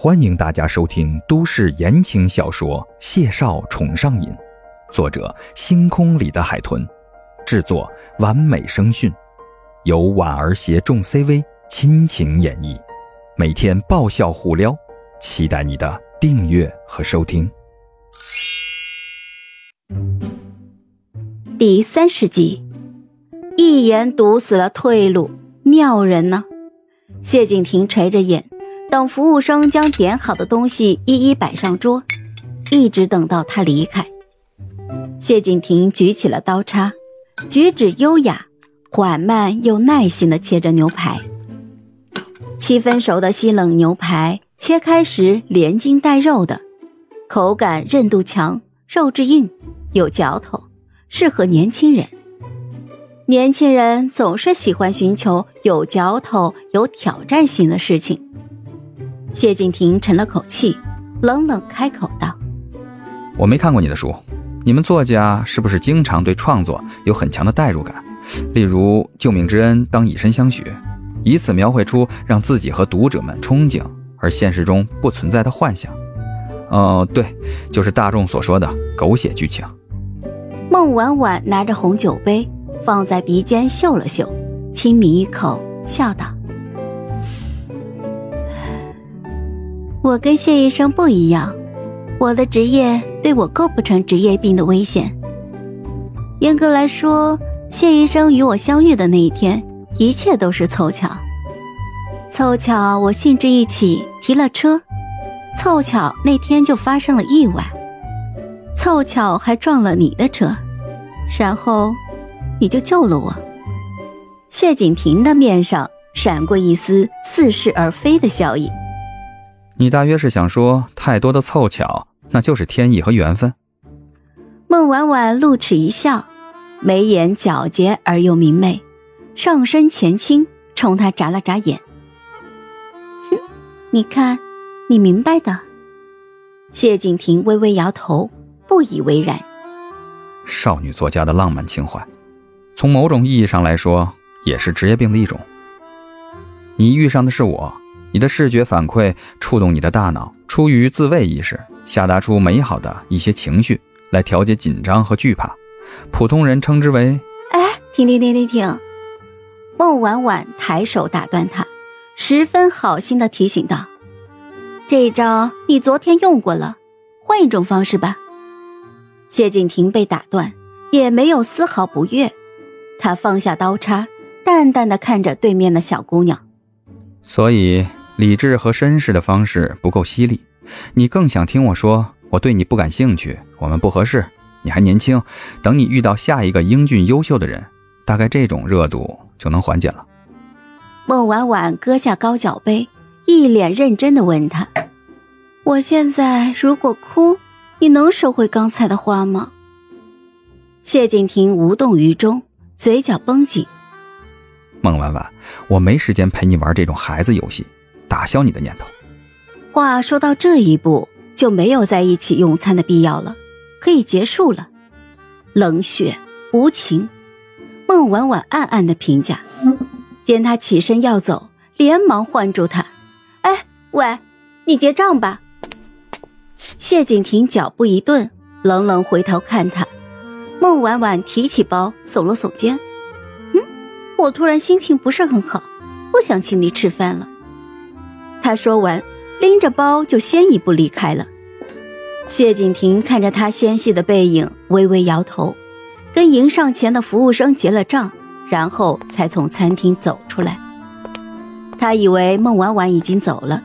欢迎大家收听都市言情小说《谢少宠上瘾》，作者：星空里的海豚，制作：完美声讯，由婉儿携众 CV 亲情演绎，每天爆笑互撩，期待你的订阅和收听。第三十集，一言堵死了退路，妙人呢？谢景亭垂着眼。等服务生将点好的东西一一摆上桌，一直等到他离开。谢景亭举起了刀叉，举止优雅，缓慢又耐心地切着牛排。七分熟的西冷牛排，切开时连筋带肉的，口感韧度强，肉质硬，有嚼头，适合年轻人。年轻人总是喜欢寻求有嚼头、有挑战性的事情。谢景亭沉了口气，冷冷开口道：“我没看过你的书，你们作家是不是经常对创作有很强的代入感？例如救命之恩当以身相许，以此描绘出让自己和读者们憧憬而现实中不存在的幻想。哦，对，就是大众所说的狗血剧情。”孟婉婉拿着红酒杯放在鼻尖嗅了嗅，轻抿一口，笑道。我跟谢医生不一样，我的职业对我构不成职业病的危险。严格来说，谢医生与我相遇的那一天，一切都是凑巧。凑巧我兴致一起提了车，凑巧那天就发生了意外，凑巧还撞了你的车，然后你就救了我。谢景亭的面上闪过一丝似是而非的笑意。你大约是想说，太多的凑巧，那就是天意和缘分。孟婉婉露齿一笑，眉眼皎洁而又明媚，上身前倾，冲他眨了眨眼。哼，你看，你明白的。谢景亭微微摇头，不以为然。少女作家的浪漫情怀，从某种意义上来说，也是职业病的一种。你遇上的是我。你的视觉反馈触动你的大脑，出于自卫意识，下达出美好的一些情绪来调节紧张和惧怕。普通人称之为……哎，停停停停停！孟婉婉抬手打断他，十分好心的提醒道：“这一招你昨天用过了，换一种方式吧。”谢景亭被打断，也没有丝毫不悦，他放下刀叉，淡淡的看着对面的小姑娘，所以。理智和绅士的方式不够犀利，你更想听我说我对你不感兴趣，我们不合适，你还年轻，等你遇到下一个英俊优秀的人，大概这种热度就能缓解了。孟婉婉搁下高脚杯，一脸认真的问他：“我现在如果哭，你能收回刚才的话吗？”谢景亭无动于衷，嘴角绷紧。孟婉婉，我没时间陪你玩这种孩子游戏。打消你的念头。话说到这一步，就没有在一起用餐的必要了，可以结束了。冷血无情，孟婉婉暗暗的评价。见他起身要走，连忙唤住他：“哎，喂，你结账吧。”谢景亭脚步一顿，冷冷回头看他。孟婉婉提起包，耸了耸肩：“嗯，我突然心情不是很好，不想请你吃饭了。”他说完，拎着包就先一步离开了。谢景亭看着他纤细的背影，微微摇头，跟迎上前的服务生结了账，然后才从餐厅走出来。他以为孟婉婉已经走了，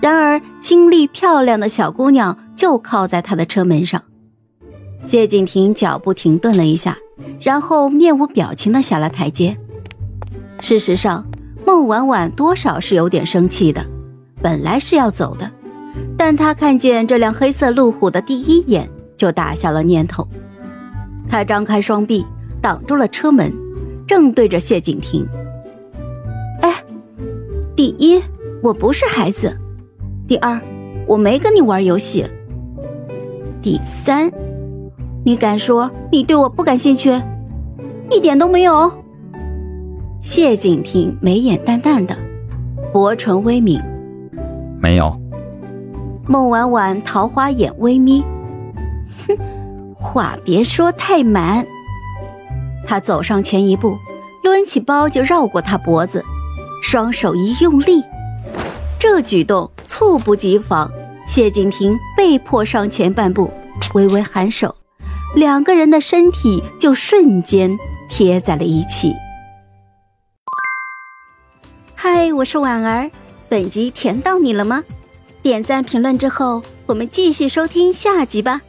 然而清丽漂亮的小姑娘就靠在他的车门上。谢景亭脚步停顿了一下，然后面无表情的下了台阶。事实上，孟婉婉多少是有点生气的。本来是要走的，但他看见这辆黑色路虎的第一眼就打消了念头。他张开双臂挡住了车门，正对着谢景亭。哎，第一，我不是孩子；第二，我没跟你玩游戏；第三，你敢说你对我不感兴趣？一点都没有。谢景亭眉眼淡淡的，薄唇微抿。没有，孟婉婉桃花眼微眯，哼，话别说太满。他走上前一步，抡起包就绕过他脖子，双手一用力，这举动猝不及防，谢景亭被迫上前半步，微微颔首，两个人的身体就瞬间贴在了一起。嗨，我是婉儿，本集甜到你了吗？点赞评论之后，我们继续收听下集吧。